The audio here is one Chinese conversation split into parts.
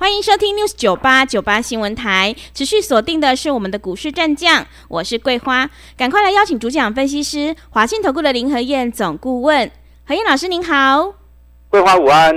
欢迎收听 News 九八九八新闻台，持续锁定的是我们的股市战将，我是桂花，赶快来邀请主讲分析师华信投顾的林和燕总顾问，何燕老师您好，桂花午安，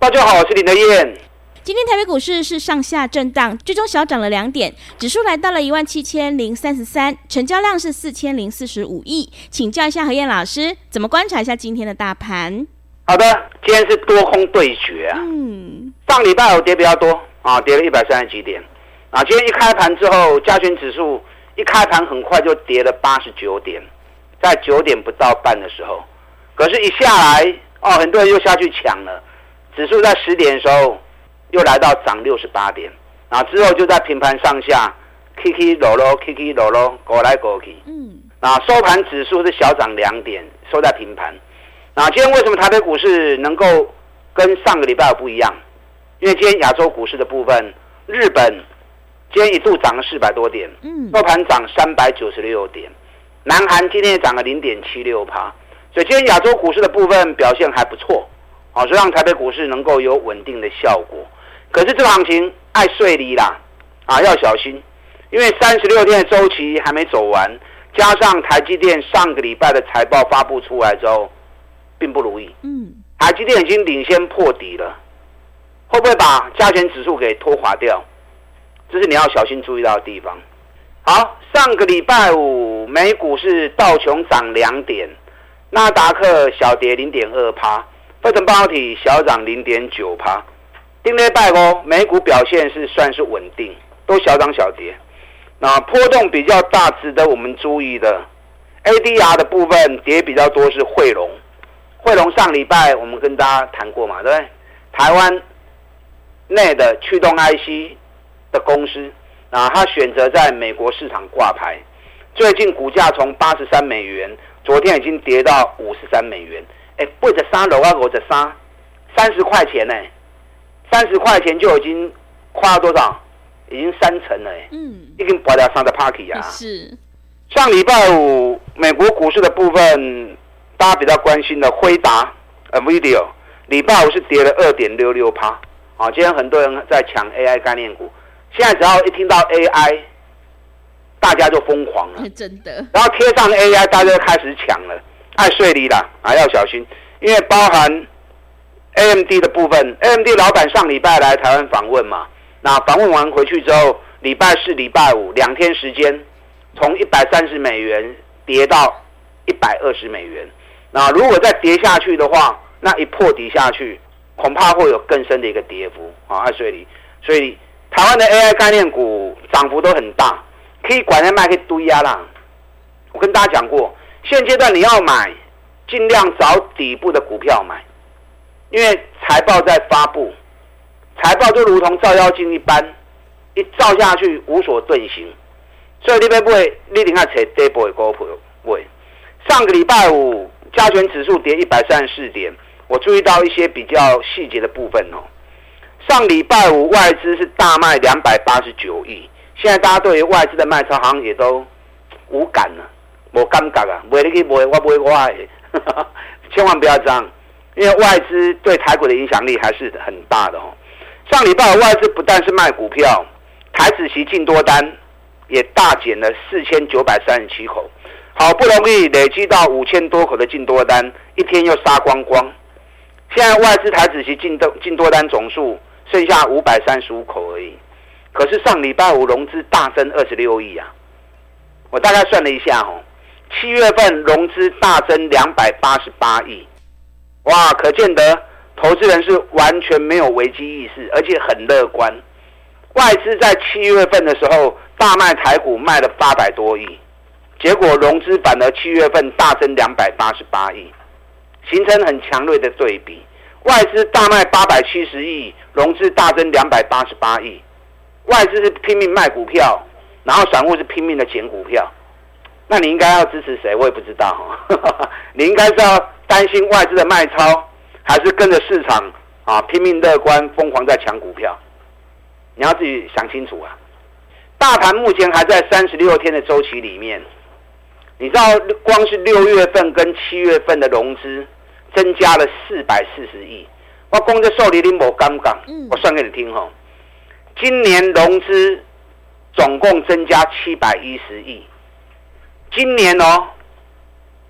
大家好，我是林和燕。今天台北股市是上下震荡，最终小涨了两点，指数来到了一万七千零三十三，成交量是四千零四十五亿，请教一下何燕老师，怎么观察一下今天的大盘？好的，今天是多空对决啊。嗯，上礼拜有跌比较多啊，跌了一百三十几点。啊，今天一开盘之后，加权指数一开盘很快就跌了八十九点，在九点不到半的时候，可是，一下来哦，很多人又下去抢了。指数在十点的时候又来到涨六十八点，啊，之后就在平盘上下，K K 落落，，K K 落落，过来过去。嗯，啊，收盘指数是小涨两点，收在平盘。那今天为什么台北股市能够跟上个礼拜不一样？因为今天亚洲股市的部分，日本今天一度涨了四百多点，嗯，收盘涨三百九十六点，南韩今天也涨了零点七六趴，所以今天亚洲股市的部分表现还不错，好，所以让台北股市能够有稳定的效果。可是这个行情爱睡离啦，啊，要小心，因为三十六天的周期还没走完，加上台积电上个礼拜的财报发布出来之后。并不如意。嗯，台积电已经领先破底了，会不会把加权指数给拖垮掉？这是你要小心注意到的地方。好，上个礼拜五美股是道琼涨两点，纳达克小跌零点二趴，费城半导体小涨零点九趴。丁内拜哦，美股表现是算是稳定，都小涨小跌。那波动比较大，值得我们注意的，ADR 的部分跌比较多是汇龙。汇龙上礼拜我们跟大家谈过嘛，对不对？台湾内的驱动 IC 的公司啊，他选择在美国市场挂牌，最近股价从八十三美元，昨天已经跌到五十三美元。哎，背着三楼啊，我着三三十块钱呢，三十块钱就已经跨了多少？已经三成了，嗯，已经拔掉三的 party 啊。是。上礼拜五美国股市的部分。大家比较关心的辉达，NVIDIA，礼拜五是跌了二点六六趴，啊，今天很多人在抢 AI 概念股，现在只要一听到 AI，大家就疯狂了，真的。然后贴上 AI，大家就开始抢了，爱睡你了啊，要小心，因为包含 AMD 的部分，AMD 老板上礼拜来台湾访问嘛，那访问完回去之后，礼拜四、礼拜五两天时间，从一百三十美元跌到一百二十美元。那如果再跌下去的话，那一破底下去，恐怕会有更深的一个跌幅啊！所以，所以台湾的 AI 概念股涨幅都很大，可以管在卖，可以堆压啦。我跟大家讲过，现阶段你要买，尽量找底部的股票买，因为财报在发布，财报就如同照妖镜一般，一照下去无所遁形。所以你要买，你一定要找底部的股票买。上个礼拜五。加权指数跌一百三十四点，我注意到一些比较细节的部分哦。上礼拜五外资是大卖两百八十九亿，现在大家对于外资的卖超好像也都无感了，无感觉啊，买你去买，我不会坏，千万不要这样，因为外资对台股的影响力还是很大的哦。上礼拜五外资不但是卖股票，台指期净多单也大减了四千九百三十七口。好不容易累积到五千多口的净多单，一天又杀光光。现在外资台子期进多进多单总数剩下五百三十五口而已。可是上礼拜五融资大增二十六亿啊！我大概算了一下哦，七月份融资大增两百八十八亿。哇，可见得投资人是完全没有危机意识，而且很乐观。外资在七月份的时候大卖台股，卖了八百多亿。结果融资反而七月份大增两百八十八亿，形成很强烈的对比。外资大卖八百七十亿，融资大增两百八十八亿。外资是拼命卖股票，然后散户是拼命的捡股票。那你应该要支持谁？我也不知道。你应该是要担心外资的卖超，还是跟着市场啊拼命乐观，疯狂在抢股票？你要自己想清楚啊！大盘目前还在三十六天的周期里面，你知道光是六月份跟七月份的融资增加了四百四十亿。我光这受理你无刚刚，我算给你听吼。今年融资总共增加七百一十亿，今年哦，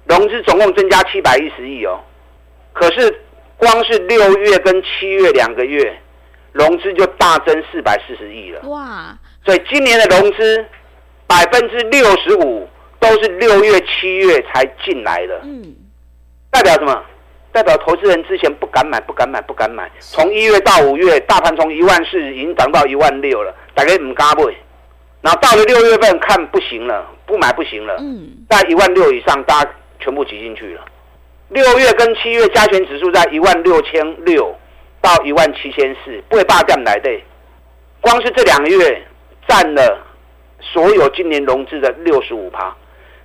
融资总共增加七百一十亿哦，可是光是六月跟七月两个月，融资就大增四百四十亿了。哇！所以今年的融资百分之六十五都是六月、七月才进来的。嗯，代表什么？代表投资人之前不敢买，不敢买，不敢买。从一月到五月，大盘从一万四已经涨到一万六了，大概唔敢买。然后到了六月份，看不行了，不买不行了。嗯，在一万六以上，大家全部挤进去了。六月跟七月加权指数在一万六千六到一万七千四，不会霸占来的。光是这两个月占了所有今年融资的六十五趴。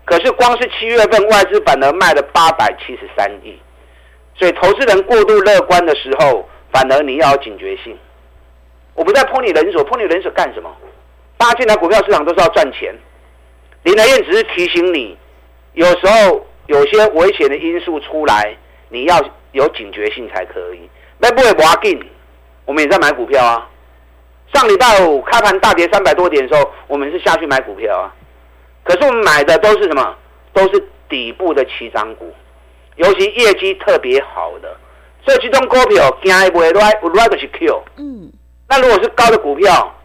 可是光是七月份外资反而卖了八百七十三亿。所以，投资人过度乐观的时候，反而你要有警觉性。我不再泼你冷水，泼你冷水干什么？大家进来股票市场都是要赚钱。林来燕只是提醒你，有时候有些危险的因素出来，你要有警觉性才可以。那不会挖进，我们也在买股票啊。上礼拜五开盘大跌三百多点的时候，我们是下去买股票啊。可是我们买的都是什么？都是底部的起涨股。尤其业绩特别好的，所以这种股票惊不会来，不来就是 Q。嗯，那如果是高的股票，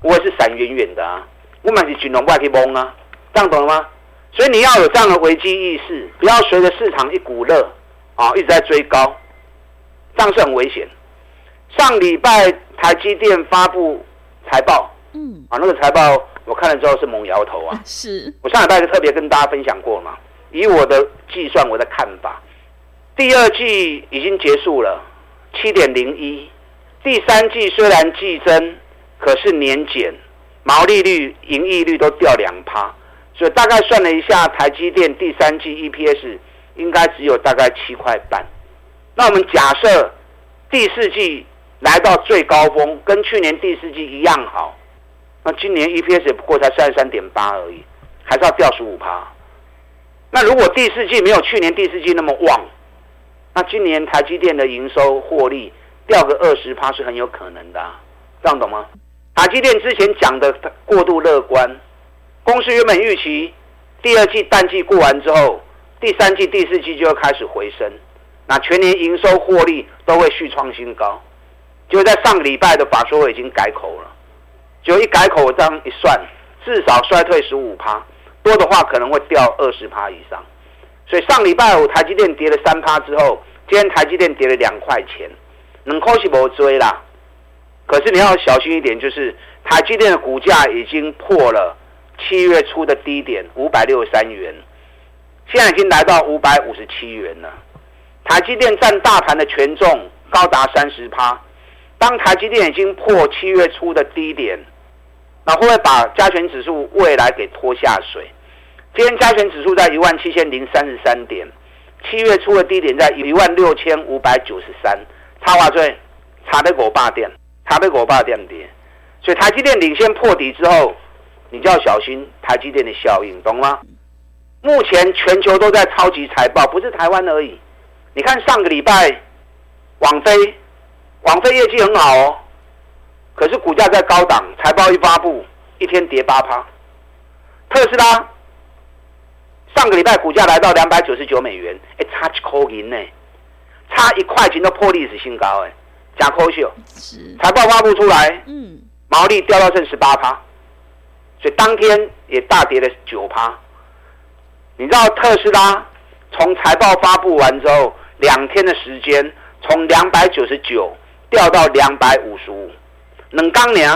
我也是闪远远的啊，我买是金融外去蒙啊，这样懂了吗？所以你要有这样的危机意识，不要随着市场一股热啊一直在追高，这样是很危险。上礼拜台积电发布财报，嗯，啊那个财报我看了之后是猛摇头啊，是我上礼拜就特别跟大家分享过嘛。以我的计算，我的看法，第二季已经结束了，七点零一。第三季虽然季增，可是年减，毛利率、盈利率都掉两趴，所以大概算了一下，台积电第三季 EPS 应该只有大概七块半。那我们假设第四季来到最高峰，跟去年第四季一样好，那今年 EPS 也不过才三十三点八而已，还是要掉十五趴。那如果第四季没有去年第四季那么旺，那今年台积电的营收获利掉个二十趴是很有可能的，啊，这样懂吗？台积电之前讲的过度乐观，公司原本预期第二季淡季过完之后，第三季、第四季就要开始回升，那全年营收获利都会续创新高，就在上个礼拜的法说已经改口了，就一改口这样一算，至少衰退十五趴。多的话可能会掉二十趴以上，所以上礼拜五台积电跌了三趴之后，今天台积电跌了两块钱，能扣是不追啦。可是你要小心一点，就是台积电的股价已经破了七月初的低点五百六十三元，现在已经来到五百五十七元了。台积电占大盘的权重高达三十趴，当台积电已经破七月初的低点。那会不会把加权指数未来给拖下水？今天加权指数在一万七千零三十三点，七月初的低点在一万六千五百九十三，差哇最差的狗霸点，差的狗霸点跌，所以台积电领先破底之后，你就要小心台积电的效应，懂吗？目前全球都在超级财报，不是台湾而已。你看上个礼拜，网飞，网飞业绩很好哦。可是股价在高档，财报一发布，一天跌八趴。特斯拉上个礼拜股价来到两百九十九美元，哎，差一块钱呢，差一块钱都破历史新高，哎，假可秀。财报发布出来，嗯，毛利掉到剩十八趴，所以当天也大跌了九趴。你知道特斯拉从财报发布完之后，两天的时间，从两百九十九掉到两百五十五。两刚年，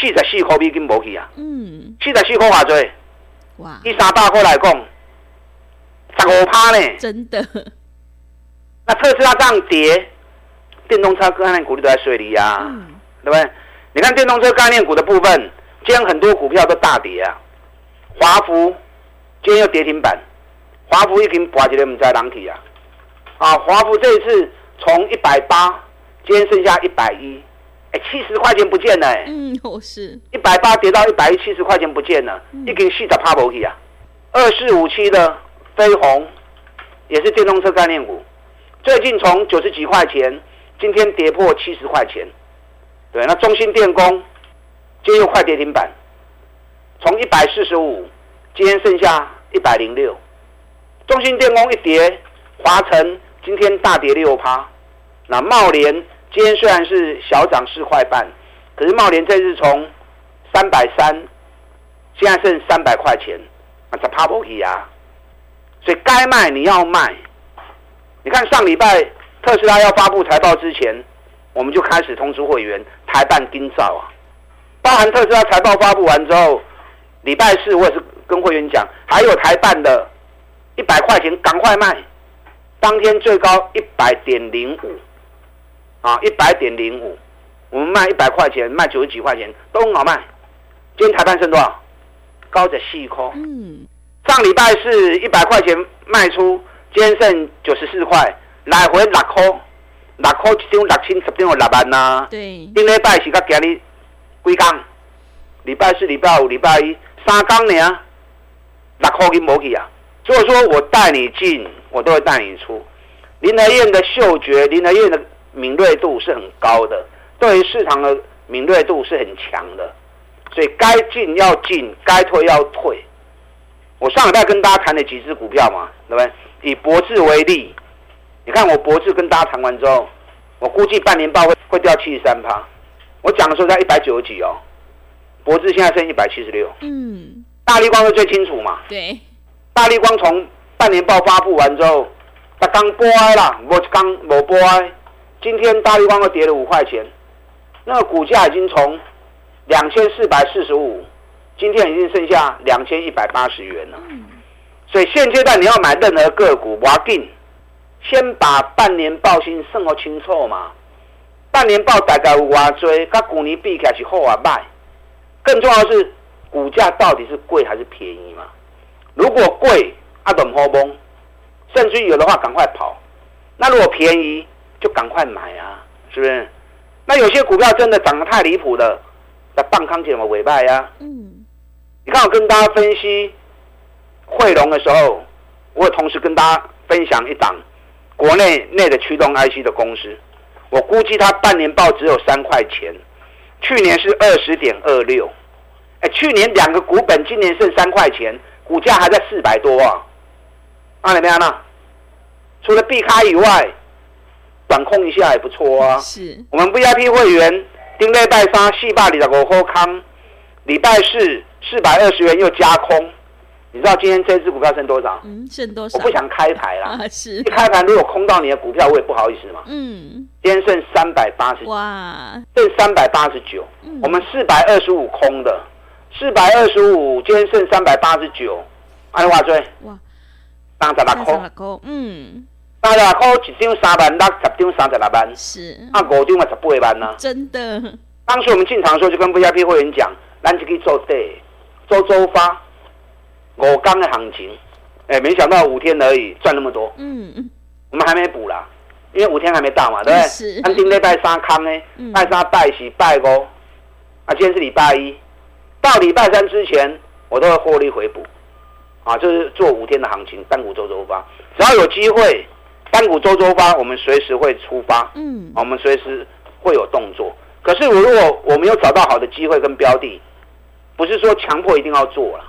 四十四块已经无去啊！嗯，四十四块偌济？哇！以三百块来讲，十五趴呢？真的？那特斯拉这样跌，电动车概念股都在水里啊，嗯、对不对？你看电动车概念股的部分，今天很多股票都大跌啊。华孚今天又跌停板，华孚已经拔起来，我们在浪起啊！啊，华孚这一次从一百八，今天剩下一百一，哎，七十块钱不见了，哎，嗯，我是一百八跌到一百一，七十块钱不见了，一根四十趴不去啊！二四五七的飞鸿也是电动车概念股，最近从九十几块钱，今天跌破七十块钱，对，那中兴电工今天又快跌停板，从一百四十五。今天剩下一百零六，中兴电工一跌，华晨今天大跌六趴。那茂联今天虽然是小涨四块半，可是茂联这次从三百三，现在剩三百块钱，那才怕不起啊！所以该卖你要卖。你看上礼拜特斯拉要发布财报之前，我们就开始通知会员台办盯造啊，包含特斯拉财报发布完之后，礼拜四我也是。跟会员讲，还有台办的，一百块钱赶快卖，当天最高一百点零五，啊，一百点零五，我们卖一百块钱，卖九十几块钱都很好卖。今天台盘剩多少？高者细扣。嗯。上礼拜是一百块钱卖出，今天剩九十四块，来回六块，六块一张六千，十张有六万呐。对。顶礼拜是到今日几天？礼拜四、礼拜五、礼拜一，三工呢？那扣给摩去啊，所以说我带你进，我都会带你出。林和燕的嗅觉，林和燕的敏锐度是很高的，对于市场的敏锐度是很强的，所以该进要进，该退要退。我上礼拜跟大家谈了几只股票嘛，对不对？以博智为例，你看我博智跟大家谈完之后，我估计半年报会会掉七十三趴。我讲的时候在一百九十几哦，博智现在剩一百七十六。嗯。大力光是最清楚嘛？对，大力光从半年报发布完之后，它刚播哀了，我刚没播哀。今天大立光又跌了五块钱，那个股价已经从两千四百四十五，今天已经剩下两千一百八十元了。所以现阶段你要买任何个股，我要定，先把半年报先算好清楚嘛。半年报大概有偌多，跟股年比起来是好啊歹。更重要的是。股价到底是贵还是便宜嘛？如果贵，阿等好崩，甚至有的话赶快跑。那如果便宜，就赶快买啊，是不是？那有些股票真的涨得太离谱了，那棒康怎么尾拜呀？嗯，你看我跟大家分析汇龙的时候，我有同时跟大家分享一档国内内的驱动 IC 的公司，我估计它半年报只有三块钱，去年是二十点二六。哎，去年两个股本，今年剩三块钱，股价还在四百多啊！啊，怎么样呢？除了避开以外，管控一下也不错啊。是。我们 VIP 会员，丁类拜沙细霸里的国货康，礼拜四四百二十元又加空，你知道今天这支股票剩多少？嗯，剩多少？我不想开牌啦。啊，是。一开盘如果空到你的股票，我也不好意思嘛。嗯。今天剩三百八十。哇。剩三百八十九。嗯。我们四百二十五空的。四百二十五，今天剩三百八十九，安尼话做？哇，三十六空，嗯，三十六块一张三万六，十张三十六万，是，啊五张嘛十八万呢。真的，当时我们进场的时候就跟 VIP 会员讲，咱就可以做对，周周发，五天的行情，哎、欸，没想到五天而已赚那么多，嗯。嗯，我们还没补啦，因为五天还没到嘛，对不对？是，安定礼拜三康呢，拜三拜四拜五，啊，今天是礼拜一。到礼拜三之前，我都会获利回补，啊，就是做五天的行情，单股周周发，只要有机会，单股周周发，我们随时会出发，嗯，我们随时会有动作。可是我，如果我没有找到好的机会跟标的，不是说强迫一定要做了，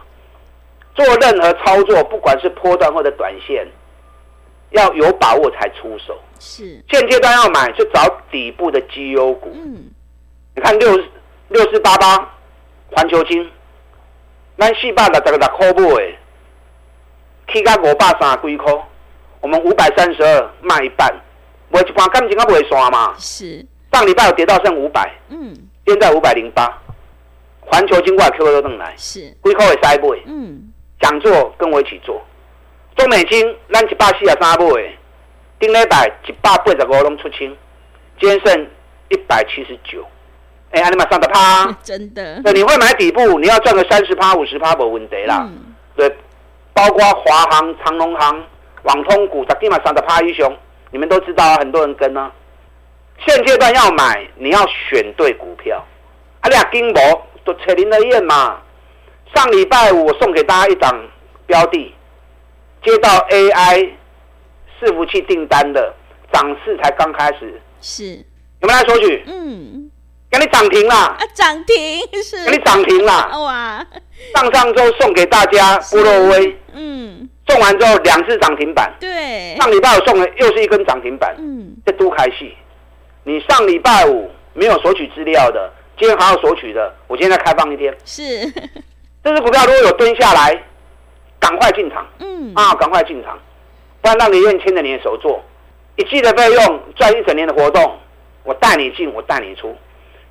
做任何操作，不管是波段或者短线，要有把握才出手。是，现阶段要买就找底部的绩优股。嗯，你看六六四八八。环球金，咱四百六十六块买，起到五百三十几块，我们五百三十二卖一半，我一半感情啊卖散嘛。是。上礼拜有跌到剩五百，嗯，现在五百零八。环球晶我 Q 都等来，是。几块会塞买，嗯，想做跟我一起做。中美金，咱一百四十三买，顶礼拜一百八十五拢出清，今天剩一百七十九。哎，阿你马上的趴，真的。对，你会买底部，你要赚个三十趴、五十趴，没问题啦。嗯、对，包括华航、长隆航、网通股，在今晚三十趴一雄，你们都知道啊，很多人跟呢、啊。现阶段要买，你要选对股票。啊，俩金博都扯林的燕嘛。上礼拜五我送给大家一档标的，接到 AI 伺服器订单的，涨势才刚开始。是，有没有来索取？嗯，给你涨停啦！啊，涨停是，给你涨停啦！哇，上上周送给大家波洛威，嗯，送完之后两次涨停板。对，上礼拜五送的又是一根涨停板。嗯，这都开戏。你上礼拜五没有索取资料的，今天还要索取的，我今天再开放一天。是，这支股票如果有蹲下来，赶快进场。嗯，啊，赶快进场，不然让你愿牵着你的手做，一季的费用赚一整年的活动，我带你进，我带你出。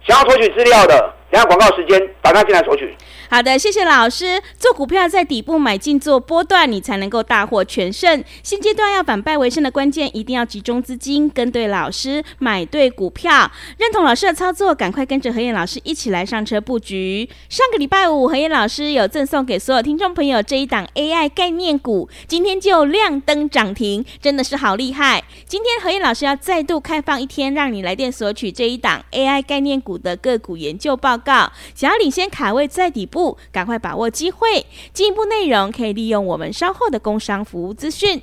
想要索取资料的，等下广告时间，打电进来索取。好的，谢谢老师。做股票在底部买进做波段，你才能够大获全胜。现阶段要反败为胜的关键，一定要集中资金，跟对老师，买对股票。认同老师的操作，赶快跟着何燕老师一起来上车布局。上个礼拜五，何燕老师有赠送给所有听众朋友这一档 AI 概念股，今天就亮灯涨停，真的是好厉害。今天何燕老师要再度开放一天，让你来电索取这一档 AI 概念股的个股研究报告告，想要领先卡位在底部。赶快把握机会！进一步内容可以利用我们稍后的工商服务资讯。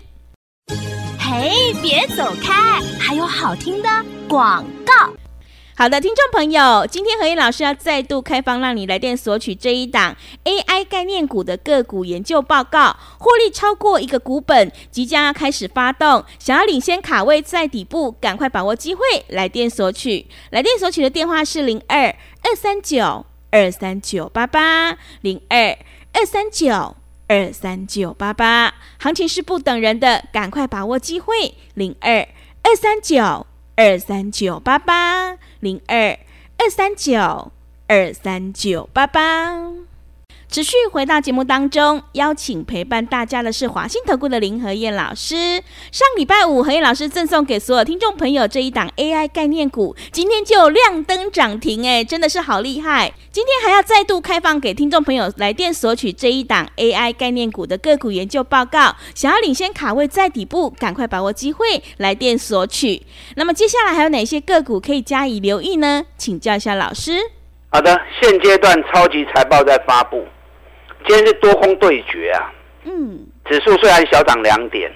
嘿，别走开，还有好听的广告。好的，听众朋友，今天和彦老师要再度开放，让你来电索取这一档 AI 概念股的个股研究报告，获利超过一个股本，即将要开始发动，想要领先卡位在底部，赶快把握机会，来电索取。来电索取的电话是零二二三九。二三九八八零二二三九二三九八八，行情是不等人的，赶快把握机会。零二二三九二三九八八零二二三九二三九八八。持续回到节目当中，邀请陪伴大家的是华信投顾的林和燕老师。上礼拜五，和燕老师赠送给所有听众朋友这一档 AI 概念股，今天就亮灯涨停，哎，真的是好厉害！今天还要再度开放给听众朋友来电索取这一档 AI 概念股的个股研究报告，想要领先卡位在底部，赶快把握机会来电索取。那么接下来还有哪些个股可以加以留意呢？请教一下老师。好的，现阶段超级财报在发布。今天是多空对决啊，嗯，指数虽然小涨两点，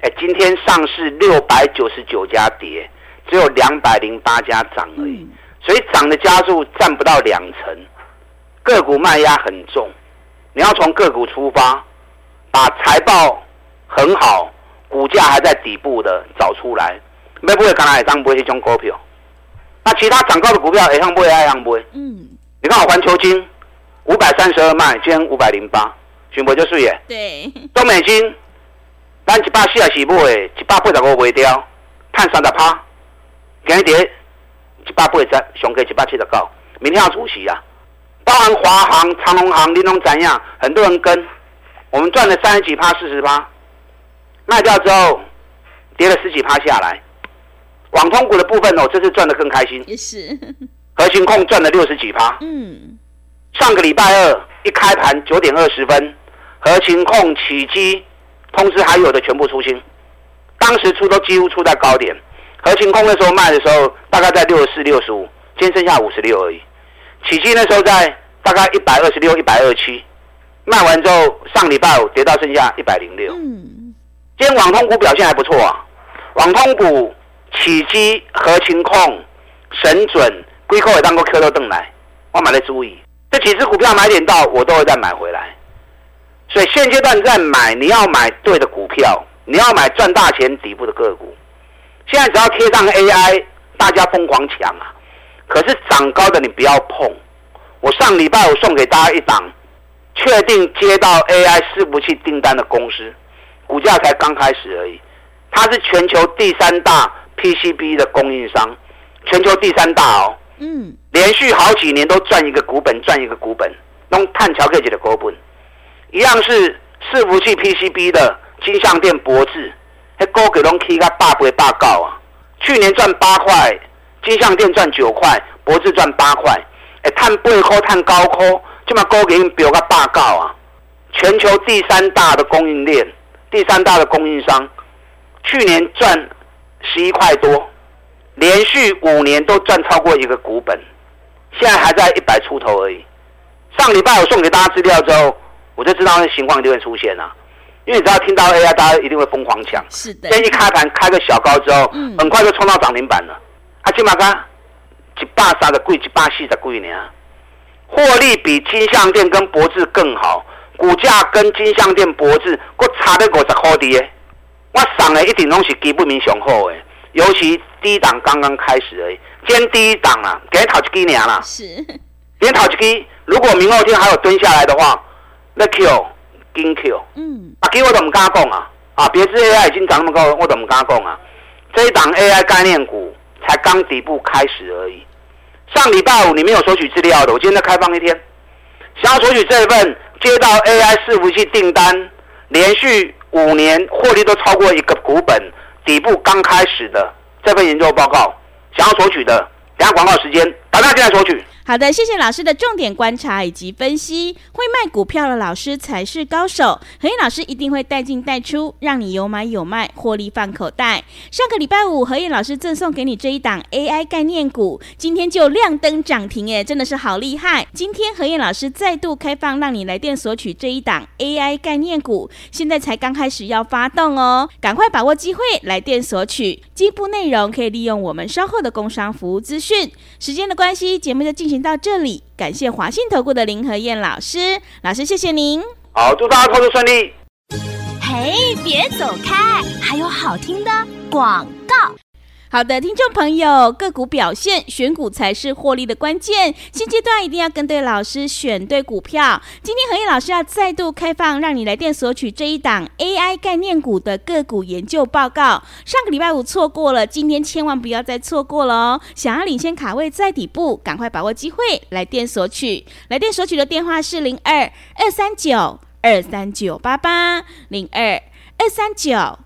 哎，今天上市六百九十九家跌，只有两百零八家涨而已，所以涨的家数占不到两成，个股卖压很重，你要从个股出发，把财报很好、股价还在底部的找出来，没不会刚才涨不会去冲股票，那其他涨高的股票也上不会，也上不会，嗯，你看我环球晶。五百三十二卖，今天五百零八，全部就是耶。对，中美金，咱一百四十四买，一百八十五卖掉，赚三十趴。今天一百八十，上个一百七十九，明天要出息啊。包含华航、长隆航、玲珑怎样？很多人跟，我们赚了三十几趴、四十趴，卖掉之后跌了十几趴下来。网通股的部分哦，这次赚的更开心。也是，核心控赚了六十几趴。嗯。上个礼拜二一开盘九点二十分，合情控起基，通知还有的全部出清，当时出都几乎出在高点。合情控那时候卖的时候大概在六十四、六十五，今天剩下五十六而已。起基那时候在大概一百二十六、一百二十七，卖完之后上礼拜五跌到剩下一百零六。嗯，今天网通股表现还不错啊，网通股起基、合情控、神准、归扣也当过 Q 都登来，我买来注意。这几只股票买点到，我都会再买回来。所以现阶段在买，你要买对的股票，你要买赚大钱底部的个股。现在只要贴上 AI，大家疯狂抢啊！可是涨高的你不要碰。我上礼拜我送给大家一档，确定接到 AI 伺服器订单的公司，股价才刚开始而已。它是全球第三大 PCB 的供应商，全球第三大哦。嗯。连续好几年都赚一个股本，赚一个股本，弄碳桥可以的股本，一样是伺服器 PCB 的金像电博智，那高给拢起个八倍八高啊！去年赚八块，金像电赚九块，博智赚八块，哎，碳八块碳高科，这么高给飙个八高啊！全球第三大的供应链，第三大的供应商，去年赚十一块多，连续五年都赚超过一个股本，现在还在一百出头而已。上礼拜我送给大家资料之后，我就知道那情况一定会出现啊，因为你知道听到 AI，大家一定会疯狂抢。是的。先一开盘开个小高之后，嗯、很快就冲到涨停板了。啊，金马哥，一百三的贵，一百四的贵呢。获利比金像电跟博智更好，股价跟金像电、博智，各差了五十块的。我上的一定拢是基本面雄厚的，尤其低档刚刚开始而已。今天第一档啊，给头一支尔啦。是。今天头一支，如果明后天还有蹲下来的话，那 Q 金 Q。嗯。啊，给我怎么敢讲啊！啊，别致 AI 已经涨那么高，我怎么敢讲啊！这一档 AI 概念股才刚底部开始而已。上礼拜五你没有索取资料的，我今天再开放一天，想要索取这一份接到 AI 伺服器订单，连续五年获利都超过一个股本，底部刚开始的这份研究报告，想要索取的，等下广告时间，打电话进来索取。好的，谢谢老师的重点观察以及分析。会卖股票的老师才是高手，何燕老师一定会带进带出，让你有买有卖，获利放口袋。上个礼拜五，何燕老师赠送给你这一档 AI 概念股，今天就亮灯涨停，哎，真的是好厉害！今天何燕老师再度开放，让你来电索取这一档 AI 概念股，现在才刚开始要发动哦，赶快把握机会来电索取。进一步内容可以利用我们稍后的工商服务资讯。时间的关系，节目就进行到这里，感谢华信投顾的林和燕老师，老师谢谢您。好，祝大家投资顺利。嘿，别走开，还有好听的广告。好的，听众朋友，个股表现，选股才是获利的关键。现阶段一定要跟对老师，选对股票。今天何毅老师要再度开放，让你来电索取这一档 AI 概念股的个股研究报告。上个礼拜五错过了，今天千万不要再错过了哦！想要领先卡位在底部，赶快把握机会来电索取。来电索取的电话是零二二三九二三九八八零二二三九。